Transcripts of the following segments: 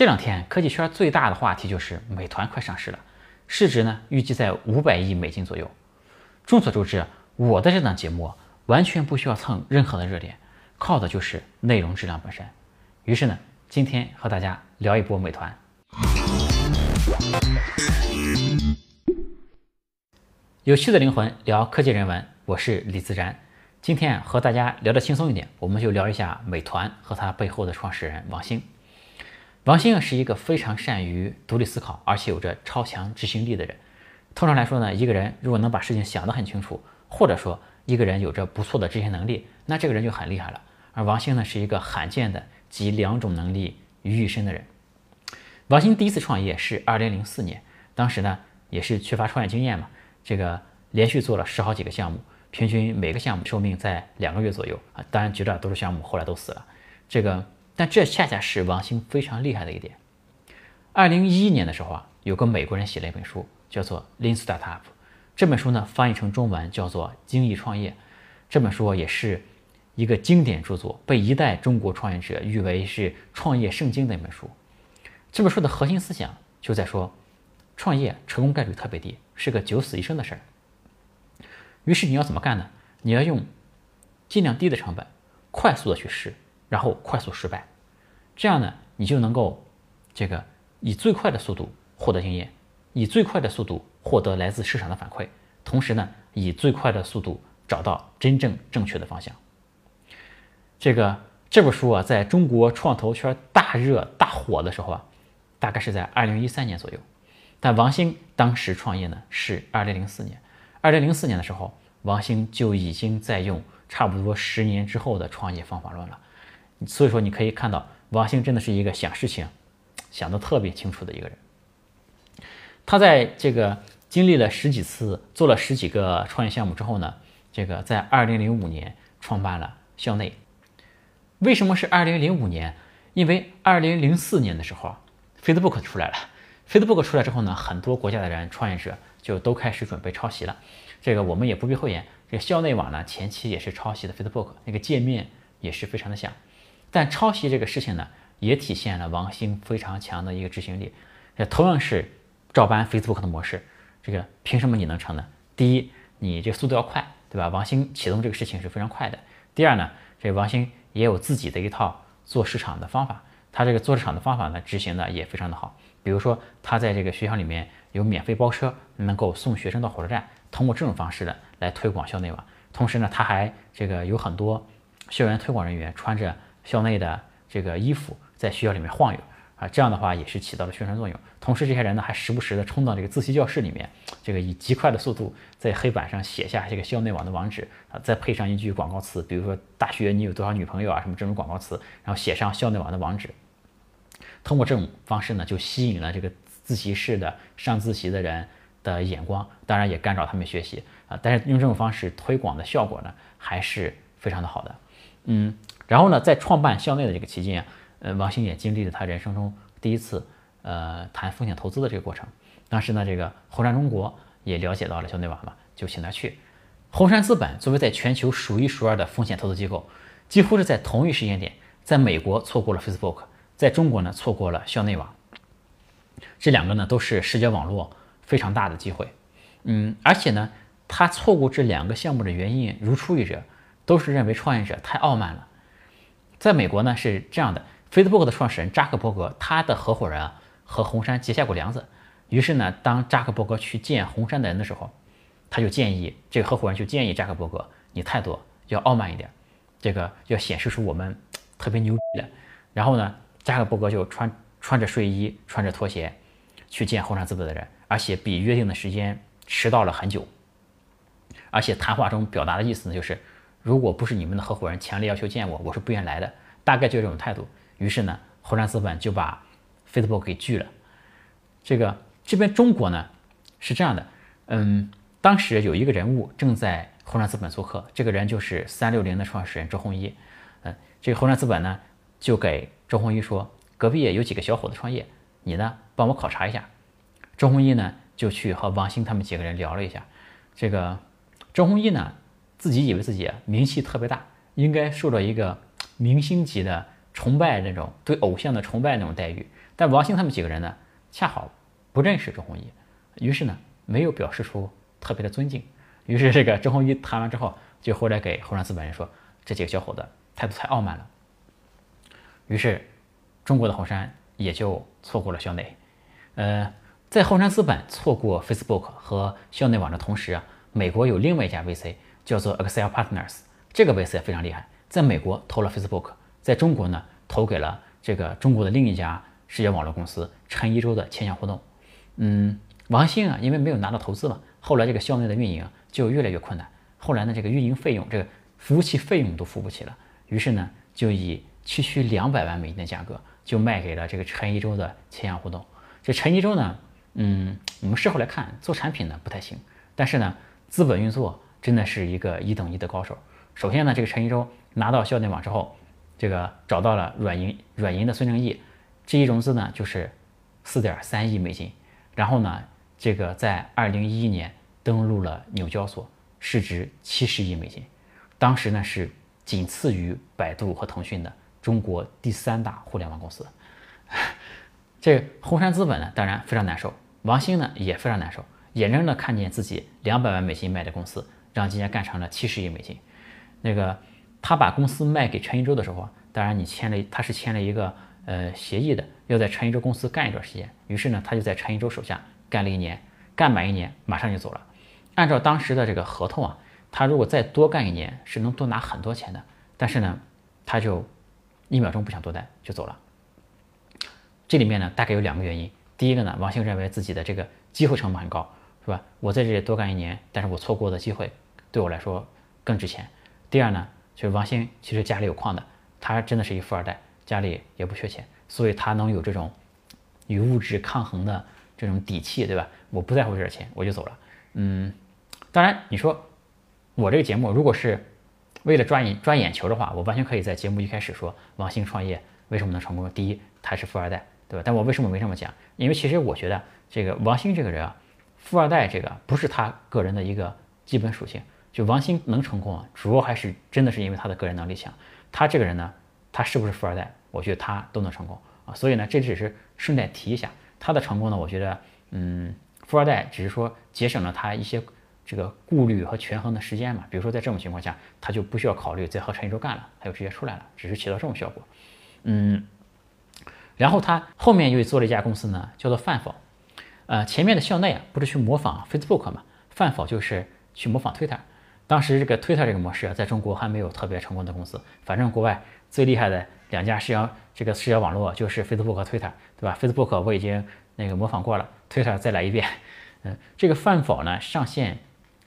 这两天科技圈最大的话题就是美团快上市了，市值呢预计在五百亿美金左右。众所周知，我的这档节目完全不需要蹭任何的热点，靠的就是内容质量本身。于是呢，今天和大家聊一波美团。有趣的灵魂聊科技人文，我是李自然。今天和大家聊得轻松一点，我们就聊一下美团和它背后的创始人王兴。王兴是一个非常善于独立思考，而且有着超强执行力的人。通常来说呢，一个人如果能把事情想得很清楚，或者说一个人有着不错的执行能力，那这个人就很厉害了。而王兴呢，是一个罕见的集两种能力于一身的人。王兴第一次创业是二零零四年，当时呢也是缺乏创业经验嘛，这个连续做了十好几个项目。平均每个项目寿命在两个月左右啊，当然绝大多数项目后来都死了。这个，但这恰恰是王兴非常厉害的一点。二零一一年的时候啊，有个美国人写了一本书，叫做《Lean Startup》。这本书呢翻译成中文叫做《精益创业》。这本书也是一个经典著作，被一代中国创业者誉为是创业圣经的一本书。这本书的核心思想就在说，创业成功概率特别低，是个九死一生的事儿。于是你要怎么干呢？你要用尽量低的成本，快速的去试，然后快速失败，这样呢，你就能够这个以最快的速度获得经验，以最快的速度获得来自市场的反馈，同时呢，以最快的速度找到真正正确的方向。这个这本书啊，在中国创投圈大热大火的时候啊，大概是在二零一三年左右，但王兴当时创业呢是二零零四年。二零零四年的时候，王兴就已经在用差不多十年之后的创业方法论了。所以说，你可以看到，王兴真的是一个想事情想得特别清楚的一个人。他在这个经历了十几次、做了十几个创业项目之后呢，这个在二零零五年创办了校内。为什么是二零零五年？因为二零零四年的时候啊，Facebook 出来了。Facebook 出来之后呢，很多国家的人创业者。就都开始准备抄袭了，这个我们也不必讳言。这个校内网呢，前期也是抄袭的 Facebook，那个界面也是非常的像。但抄袭这个事情呢，也体现了王兴非常强的一个执行力。这同样是照搬 Facebook 的模式，这个凭什么你能成呢？第一，你这个速度要快，对吧？王兴启动这个事情是非常快的。第二呢，这王兴也有自己的一套做市场的方法，他这个做市场的方法呢，执行的也非常的好。比如说，他在这个学校里面。有免费包车，能够送学生到火车站，通过这种方式呢来推广校内网。同时呢，他还这个有很多校园推广人员穿着校内的这个衣服在学校里面晃悠啊，这样的话也是起到了宣传作用。同时，这些人呢还时不时的冲到这个自习教室里面，这个以极快的速度在黑板上写下这个校内网的网址啊，再配上一句广告词，比如说“大学你有多少女朋友啊”什么这种广告词，然后写上校内网的网址。通过这种方式呢，就吸引了这个。自习室的上自习的人的眼光，当然也干扰他们学习啊。但是用这种方式推广的效果呢，还是非常的好的。嗯，然后呢，在创办校内的这个期间啊，呃，王兴也经历了他人生中第一次呃谈风险投资的这个过程。当时呢，这个红杉中国也了解到了校内网嘛，就请他去。红杉资本作为在全球数一数二的风险投资机构，几乎是在同一时间点，在美国错过了 Facebook，在中国呢错过了校内网。这两个呢都是视觉网络非常大的机会，嗯，而且呢，他错过这两个项目的原因如出一辙，都是认为创业者太傲慢了。在美国呢是这样的，Facebook 的创始人扎克伯格，他的合伙人啊和红杉结下过梁子，于是呢，当扎克伯格去见红杉的人的时候，他就建议这个合伙人就建议扎克伯格，你态度要傲慢一点，这个要显示出我们特别牛逼的。然后呢，扎克伯格就穿穿着睡衣，穿着拖鞋。去见红杉资本的人，而且比约定的时间迟到了很久。而且谈话中表达的意思呢，就是如果不是你们的合伙人强烈要求见我，我是不愿来的。大概就这种态度。于是呢，红杉资本就把 Facebook 给拒了。这个这边中国呢是这样的，嗯，当时有一个人物正在红杉资本做客，这个人就是三六零的创始人周鸿祎。嗯，这个红杉资本呢就给周鸿祎说，隔壁有几个小伙子创业。你呢？帮我考察一下。周鸿祎呢，就去和王兴他们几个人聊了一下。这个周鸿祎呢，自己以为自己名气特别大，应该受到一个明星级的崇拜那种对偶像的崇拜那种待遇。但王兴他们几个人呢，恰好不认识周鸿祎，于是呢没有表示出特别的尊敬。于是这个周鸿祎谈完之后，就回来给后山资本人说，这几个小伙子态度太傲慢了。于是中国的后山也就错过了校内。呃，在后山资本错过 Facebook 和校内网的同时啊，美国有另外一家 VC 叫做 Excel Partners，这个 VC 非常厉害，在美国投了 Facebook，在中国呢投给了这个中国的另一家世界网络公司陈一舟的千象互动。嗯，王兴啊，因为没有拿到投资嘛，后来这个校内的运营就越来越困难，后来呢这个运营费用、这个服务器费用都付不起了，于是呢就以区区两百万美金的价格就卖给了这个陈一舟的千象互动。这陈一舟呢，嗯，我们事后来看，做产品呢不太行，但是呢，资本运作真的是一个一等一的高手。首先呢，这个陈一舟拿到校内网之后，这个找到了软银软银的孙正义，这一融资呢就是四点三亿美金，然后呢，这个在二零一一年登陆了纽交所，市值七十亿美金，当时呢是仅次于百度和腾讯的中国第三大互联网公司。这红杉资本呢，当然非常难受，王兴呢也非常难受，眼睁睁看见自己两百万美金卖的公司，让今年干成了七十亿美金。那个他把公司卖给陈一舟的时候，当然你签了，他是签了一个呃协议的，要在陈一舟公司干一段时间。于是呢，他就在陈一舟手下干了一年，干满一年马上就走了。按照当时的这个合同啊，他如果再多干一年是能多拿很多钱的，但是呢，他就一秒钟不想多待就走了。这里面呢，大概有两个原因。第一个呢，王兴认为自己的这个机会成本很高，是吧？我在这里多干一年，但是我错过的机会对我来说更值钱。第二呢，就是王兴其实家里有矿的，他真的是一富二代，家里也不缺钱，所以他能有这种与物质抗衡的这种底气，对吧？我不在乎这点钱，我就走了。嗯，当然你说我这个节目如果是为了抓眼抓眼球的话，我完全可以在节目一开始说王兴创业为什么能成功。第一，他是富二代。对吧？但我为什么没这么讲？因为其实我觉得这个王兴这个人啊，富二代这个不是他个人的一个基本属性。就王兴能成功啊，主要还是真的是因为他的个人能力强。他这个人呢，他是不是富二代？我觉得他都能成功啊。所以呢，这只是顺带提一下他的成功呢。我觉得，嗯，富二代只是说节省了他一些这个顾虑和权衡的时间嘛。比如说在这种情况下，他就不需要考虑再和陈一舟干了，他就直接出来了，只是起到这种效果。嗯。然后他后面又做了一家公司呢，叫做饭否。呃，前面的校内啊，不是去模仿 Facebook 嘛，饭否就是去模仿 Twitter。当时这个 Twitter 这个模式啊，在中国还没有特别成功的公司。反正国外最厉害的两家社交这个社交网络就是 Facebook 和 Twitter，对吧？Facebook 我已经那个模仿过了，Twitter 再来一遍。嗯，这个饭否呢上线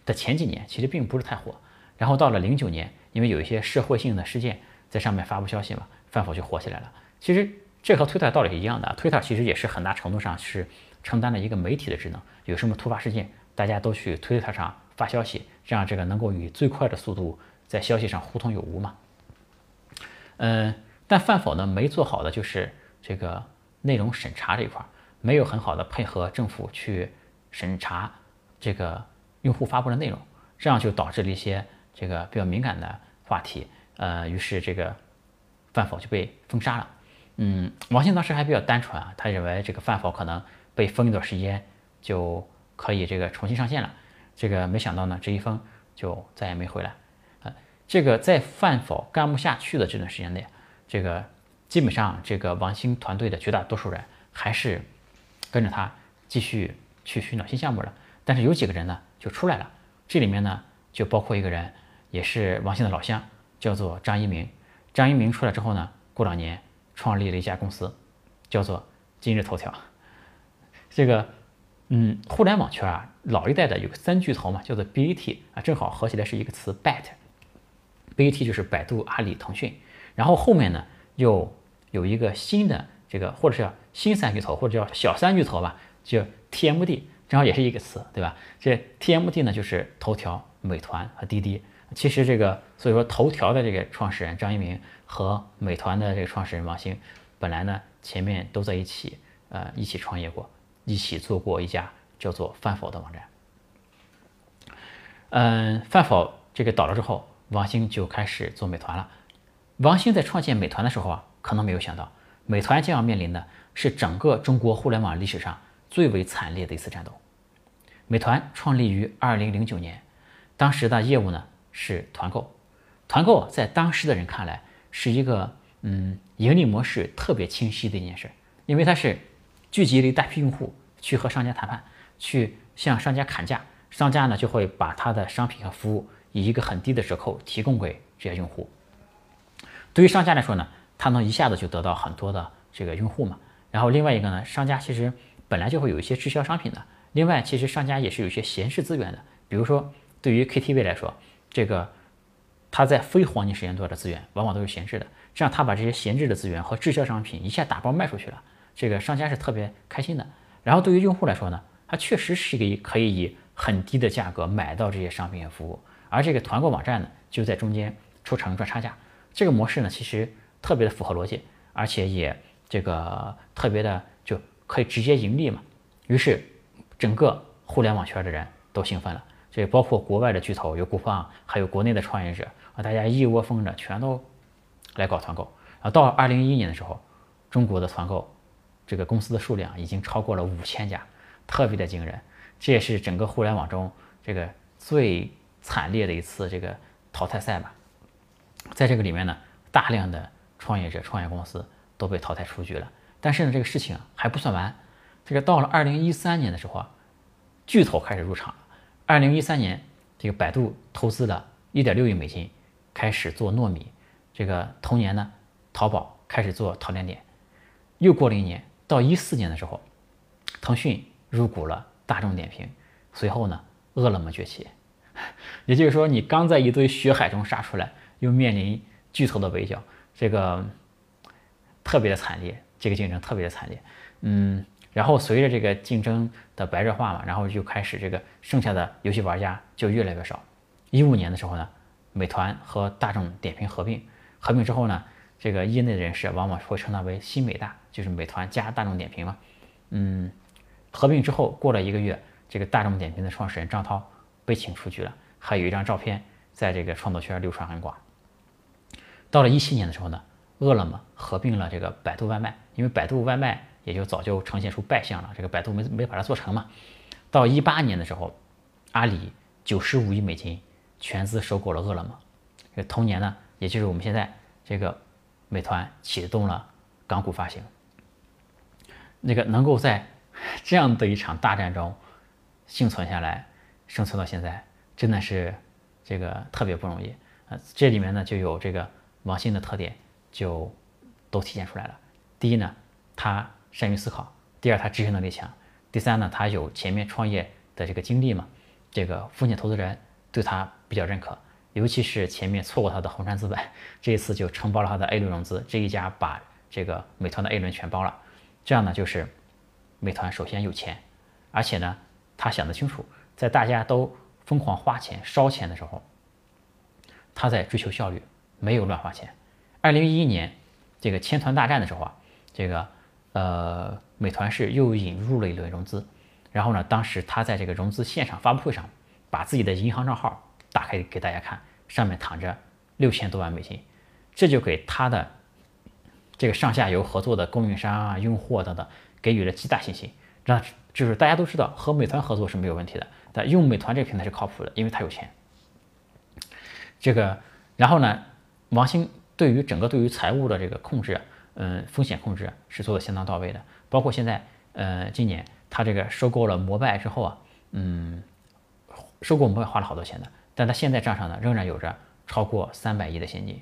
的前几年其实并不是太火，然后到了零九年，因为有一些社会性的事件在上面发布消息嘛，饭否就火起来了。其实。这和推特道理是一样的，推特其实也是很大程度上是承担了一个媒体的职能。有什么突发事件，大家都去推特上发消息，这样这个能够以最快的速度在消息上互通有无嘛。嗯，但饭否呢没做好的就是这个内容审查这一块，没有很好的配合政府去审查这个用户发布的内容，这样就导致了一些这个比较敏感的话题，呃，于是这个饭否就被封杀了。嗯，王兴当时还比较单纯啊，他认为这个饭否可能被封一段时间就可以这个重新上线了。这个没想到呢，这一封就再也没回来。呃，这个在范否干不下去的这段时间内，这个基本上这个王兴团队的绝大多数人还是跟着他继续去寻找新项目了。但是有几个人呢就出来了，这里面呢就包括一个人，也是王兴的老乡，叫做张一鸣。张一鸣出来之后呢，过两年。创立了一家公司，叫做今日头条。这个，嗯，互联网圈啊，老一代的有个三巨头嘛，叫做 BAT 啊，正好合起来是一个词 BAT。BAT 就是百度、阿里、腾讯。然后后面呢，又有一个新的这个，或者是叫新三巨头，或者叫小三巨头吧，叫 TMD，正好也是一个词，对吧？这 TMD 呢，就是头条、美团和滴滴。其实这个，所以说头条的这个创始人张一鸣和美团的这个创始人王兴，本来呢前面都在一起，呃，一起创业过，一起做过一家叫做饭否的网站。嗯，饭否这个倒了之后，王兴就开始做美团了。王兴在创建美团的时候啊，可能没有想到，美团将要面临的是整个中国互联网历史上最为惨烈的一次战斗。美团创立于二零零九年，当时的业务呢是团购。团购在当时的人看来是一个嗯盈利模式特别清晰的一件事，因为它是聚集了一大批用户去和商家谈判，去向商家砍价，商家呢就会把他的商品和服务以一个很低的折扣提供给这些用户。对于商家来说呢，他能一下子就得到很多的这个用户嘛。然后另外一个呢，商家其实本来就会有一些滞销商品的。另外，其实商家也是有一些闲置资源的，比如说对于 KTV 来说，这个他在非黄金时间段的资源往往都是闲置的。这样他把这些闲置的资源和滞销商品一下打包卖出去了，这个商家是特别开心的。然后对于用户来说呢，它确实是一个可以以很低的价格买到这些商品和服务，而这个团购网站呢就在中间出成赚差价。这个模式呢其实特别的符合逻辑，而且也这个特别的就可以直接盈利嘛。于是。整个互联网圈的人都兴奋了，这包括国外的巨头，有古方，还有国内的创业者啊，大家一窝蜂的全都来搞团购。然后到二零一一年的时候，中国的团购这个公司的数量已经超过了五千家，特别的惊人。这也是整个互联网中这个最惨烈的一次这个淘汰赛吧。在这个里面呢，大量的创业者、创业公司都被淘汰出局了。但是呢，这个事情还不算完。这个到了二零一三年的时候啊，巨头开始入场了。二零一三年，这个百度投资了一点六亿美金，开始做糯米。这个同年呢，淘宝开始做淘点点。又过了一年，到一四年的时候，腾讯入股了大众点评。随后呢，饿了么崛起。也就是说，你刚在一堆血海中杀出来，又面临巨头的围剿，这个特别的惨烈。这个竞争特别的惨烈。嗯。然后随着这个竞争的白热化嘛，然后就开始这个剩下的游戏玩家就越来越少。一五年的时候呢，美团和大众点评合并，合并之后呢，这个业内人士往往会称它为新美大，就是美团加大众点评嘛。嗯，合并之后过了一个月，这个大众点评的创始人张涛被请出局了，还有一张照片在这个创作圈流传很广。到了一七年的时候呢，饿了么合并了这个百度外卖，因为百度外卖。也就早就呈现出败相了，这个百度没没把它做成嘛。到一八年的时候，阿里九十五亿美金全资收购了饿了么。这个同年呢，也就是我们现在这个美团启动了港股发行。那个能够在这样的一场大战中幸存下来，生存到现在，真的是这个特别不容易啊。这里面呢就有这个王兴的特点就都体现出来了。第一呢，他。善于思考。第二，他执行能力强。第三呢，他有前面创业的这个经历嘛，这个风险投资人对他比较认可。尤其是前面错过他的红杉资本，这一次就承包了他的 A 轮融资，这一家把这个美团的 A 轮全包了。这样呢，就是美团首先有钱，而且呢，他想得清楚，在大家都疯狂花钱烧钱的时候，他在追求效率，没有乱花钱。二零一一年这个千团大战的时候啊，这个。呃，美团是又引入了一轮融资，然后呢，当时他在这个融资现场发布会上，把自己的银行账号打开给大家看，上面躺着六千多万美金，这就给他的这个上下游合作的供应商啊、用户等等给予了极大信心。那就是大家都知道和美团合作是没有问题的，但用美团这个平台是靠谱的，因为他有钱。这个，然后呢，王兴对于整个对于财务的这个控制。嗯，风险控制是做的相当到位的，包括现在，呃，今年他这个收购了摩拜之后啊，嗯，收购摩拜花了好多钱的，但他现在账上呢仍然有着超过三百亿的现金。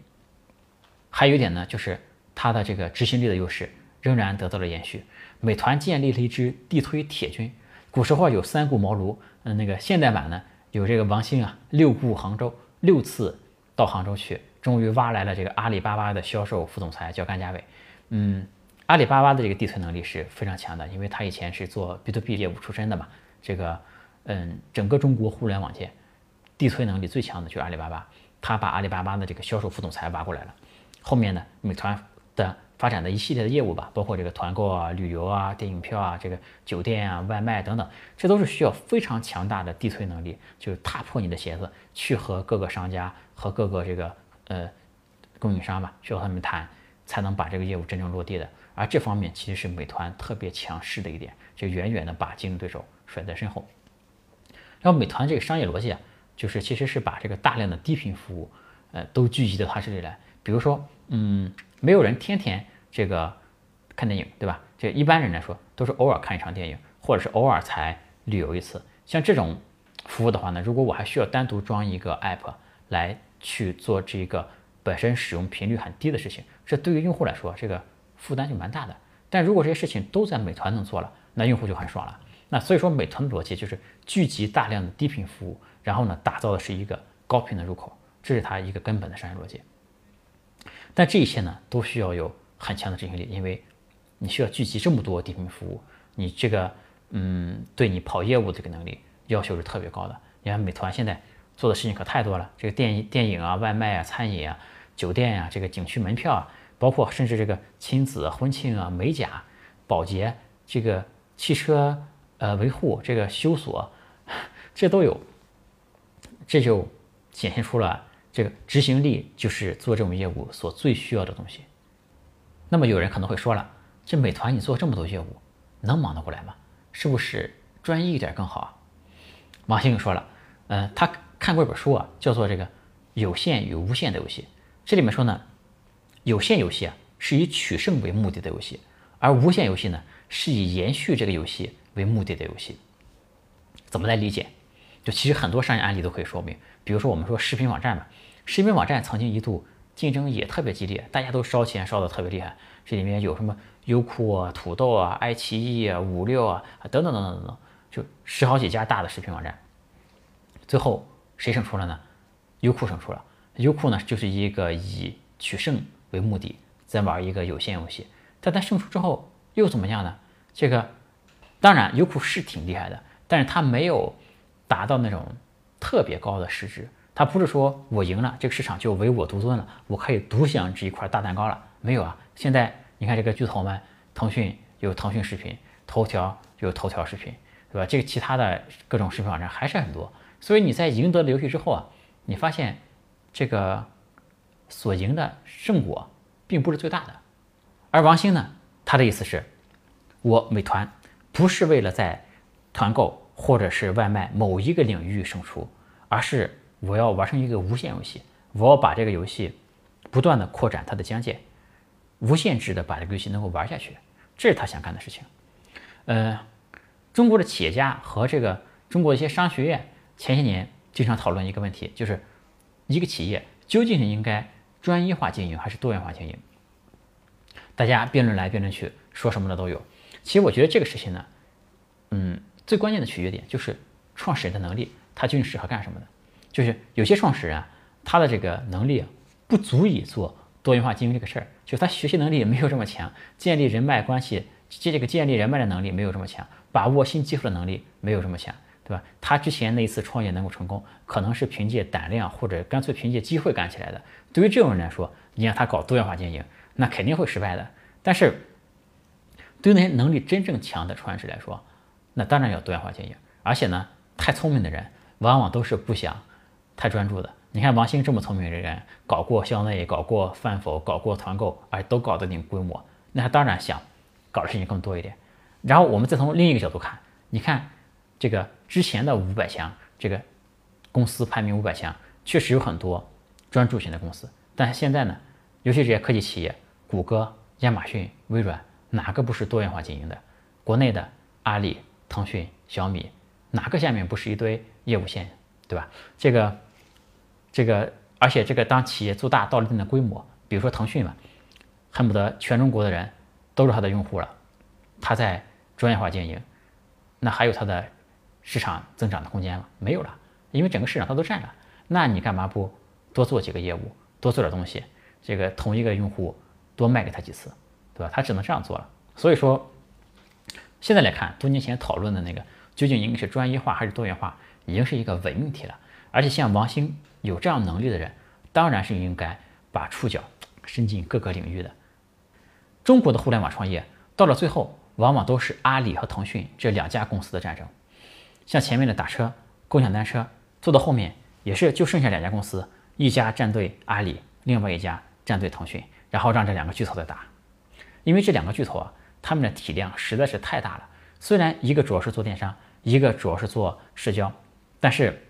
还有一点呢，就是他的这个执行力的优势仍然得到了延续。美团建立了一支地推铁军，古时候有三顾茅庐，嗯，那个现代版呢有这个王兴啊六顾杭州，六次到杭州去。终于挖来了这个阿里巴巴的销售副总裁，叫甘家伟。嗯，阿里巴巴的这个地推能力是非常强的，因为他以前是做 B to B 业务出身的嘛。这个，嗯，整个中国互联网界地推能力最强的就是阿里巴巴，他把阿里巴巴的这个销售副总裁挖过来了。后面呢，美团的发展的一系列的业务吧，包括这个团购啊、旅游啊、电影票啊、这个酒店啊、外卖等等，这都是需要非常强大的地推能力，就是踏破你的鞋子，去和各个商家和各个这个。呃，供应商吧，去和他们谈才能把这个业务真正落地的。而这方面其实是美团特别强势的一点，就远远的把竞争对手甩在身后。然后美团这个商业逻辑啊，就是其实是把这个大量的低频服务，呃，都聚集到它这里来。比如说，嗯，没有人天天这个看电影，对吧？这一般人来说都是偶尔看一场电影，或者是偶尔才旅游一次。像这种服务的话呢，如果我还需要单独装一个 app 来去做这个本身使用频率很低的事情，这对于用户来说，这个负担就蛮大的。但如果这些事情都在美团能做了，那用户就很爽了。那所以说，美团的逻辑就是聚集大量的低频服务，然后呢，打造的是一个高频的入口，这是它一个根本的商业逻辑。但这一切呢，都需要有很强的执行力，因为你需要聚集这么多低频服务，你这个嗯，对你跑业务这个能力要求是特别高的。你看美团现在做的事情可太多了，这个电电影啊、外卖啊、餐饮啊、酒店呀、这个景区门票啊，包括甚至这个亲子婚庆啊、美甲、保洁、这个汽车呃维护、这个修锁，这都有，这就显现出了。这个执行力就是做这种业务所最需要的东西。那么有人可能会说了，这美团你做这么多业务，能忙得过来吗？是不是专一一点更好啊？王兴说了，嗯，他看过一本书啊，叫做《这个有限与无限的游戏》。这里面说呢，有限游戏啊是以取胜为目的的游戏，而无限游戏呢是以延续这个游戏为目的的游戏。怎么来理解？就其实很多商业案例都可以说明。比如说我们说视频网站嘛。视频网站曾经一度竞争也特别激烈，大家都烧钱烧得特别厉害。这里面有什么优酷啊、土豆啊、爱奇艺啊、五六啊等等等等等等，就十好几家大的视频网站。最后谁胜出了呢？优酷胜出了。优酷呢，就是一个以取胜为目的在玩一个有限游戏。但它胜出之后又怎么样呢？这个当然优酷是挺厉害的，但是它没有达到那种特别高的市值。他不是说我赢了，这个市场就唯我独尊了，我可以独享这一块大蛋糕了？没有啊！现在你看这个巨头们，腾讯有腾讯视频，头条有头条视频，对吧？这个其他的各种视频网站还是很多。所以你在赢得了游戏之后啊，你发现这个所赢的胜果并不是最大的。而王兴呢，他的意思是，我美团不是为了在团购或者是外卖某一个领域胜出，而是。我要玩成一个无限游戏，我要把这个游戏不断的扩展它的疆界，无限制的把这个游戏能够玩下去，这是他想干的事情。呃，中国的企业家和这个中国一些商学院前些年经常讨论一个问题，就是一个企业究竟是应该专一化经营还是多元化经营？大家辩论来辩论去，说什么的都有。其实我觉得这个事情呢，嗯，最关键的取决点就是创始人的能力，他究竟适合干什么的。就是有些创始人啊，他的这个能力不足以做多元化经营这个事儿，就他学习能力没有这么强，建立人脉关系、建这个建立人脉的能力没有这么强，把握新技术的能力没有这么强，对吧？他之前那一次创业能够成功，可能是凭借胆量或者干脆凭借机会干起来的。对于这种人来说，你让他搞多元化经营，那肯定会失败的。但是，对于那些能力真正强的创始人来说，那当然要多元化经营。而且呢，太聪明的人往往都是不想。太专注的，你看王兴这么聪明的人，搞过校内，搞过饭否，搞过团购，而且都搞得顶规模，那他当然想搞的事情更多一点。然后我们再从另一个角度看，你看这个之前的五百强，这个公司排名五百强，确实有很多专注型的公司，但是现在呢，尤其这些科技企业，谷歌、亚马逊、微软，哪个不是多元化经营的？国内的阿里、腾讯、小米，哪个下面不是一堆业务线，对吧？这个。这个，而且这个当企业做大到了一定的规模，比如说腾讯嘛，恨不得全中国的人都是他的用户了，他在专业化经营，那还有他的市场增长的空间吗？没有了，因为整个市场他都占了，那你干嘛不多做几个业务，多做点东西，这个同一个用户多卖给他几次，对吧？他只能这样做了。所以说，现在来看，多年前讨论的那个究竟应该是专业化还是多元化，已经是一个伪命题了。而且像王兴。有这样能力的人，当然是应该把触角伸进各个领域的。中国的互联网创业到了最后，往往都是阿里和腾讯这两家公司的战争。像前面的打车、共享单车，做到后面也是就剩下两家公司，一家站队阿里，另外一家站队腾讯。然后让这两个巨头在打。因为这两个巨头啊，他们的体量实在是太大了。虽然一个主要是做电商，一个主要是做社交，但是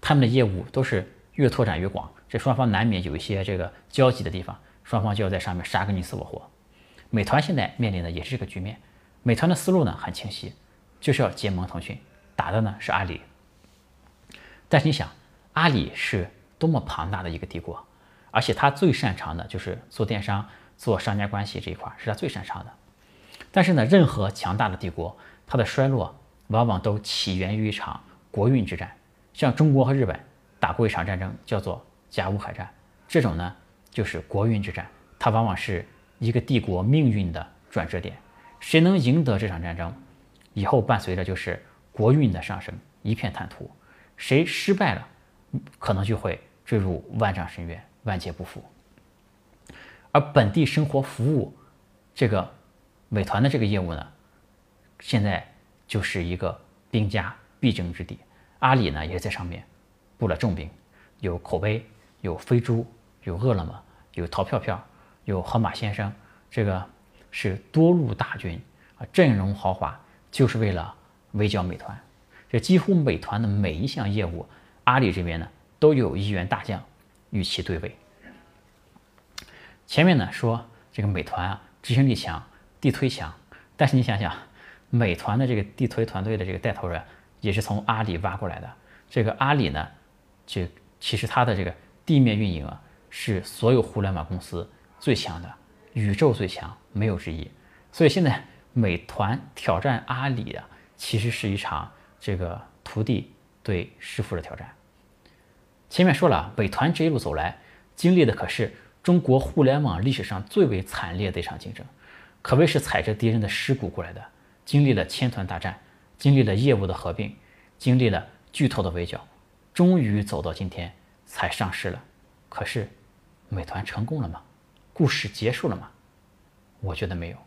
他们的业务都是越拓展越广，这双方难免有一些这个交集的地方，双方就要在上面杀个你死我活。美团现在面临的也是这个局面。美团的思路呢很清晰，就是要结盟腾讯，打的呢是阿里。但是你想，阿里是多么庞大的一个帝国，而且他最擅长的就是做电商、做商家关系这一块，是他最擅长的。但是呢，任何强大的帝国，它的衰落往往都起源于一场国运之战。像中国和日本打过一场战争，叫做甲午海战，这种呢就是国运之战，它往往是一个帝国命运的转折点。谁能赢得这场战争，以后伴随着就是国运的上升，一片坦途；谁失败了，可能就会坠入万丈深渊，万劫不复。而本地生活服务这个美团的这个业务呢，现在就是一个兵家必争之地。阿里呢也在上面布了重兵，有口碑，有飞猪，有饿了么，有淘票票，有盒马先生，这个。是多路大军啊，阵容豪华，就是为了围剿美团。这几乎美团的每一项业务，阿里这边呢都有一员大将与其对位。前面呢说这个美团啊执行力强，地推强，但是你想想，美团的这个地推团队的这个带头人也是从阿里挖过来的。这个阿里呢，就其实它的这个地面运营啊，是所有互联网公司最强的。宇宙最强没有之一，所以现在美团挑战阿里啊，其实是一场这个徒弟对师傅的挑战。前面说了，美团这一路走来，经历的可是中国互联网历史上最为惨烈的一场竞争，可谓是踩着敌人的尸骨过来的，经历了千团大战，经历了业务的合并，经历了巨头的围剿，终于走到今天才上市了。可是，美团成功了吗？故事结束了吗？我觉得没有，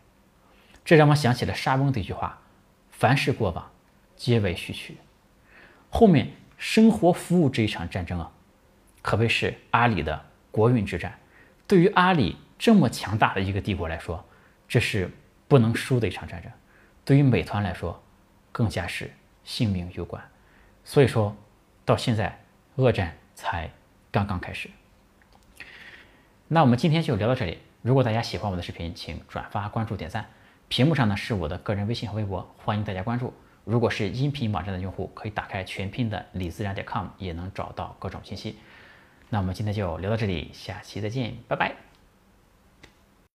这让我想起了沙翁的一句话：“凡事过往，皆为序曲。”后面生活服务这一场战争啊，可谓是阿里的国运之战。对于阿里这么强大的一个帝国来说，这是不能输的一场战争；对于美团来说，更加是性命攸关。所以说，到现在，恶战才刚刚开始。那我们今天就聊到这里。如果大家喜欢我的视频，请转发、关注、点赞。屏幕上呢是我的个人微信和微博，欢迎大家关注。如果是音频网站的用户，可以打开全拼的李自然点 com，也能找到各种信息。那我们今天就聊到这里，下期再见，拜拜。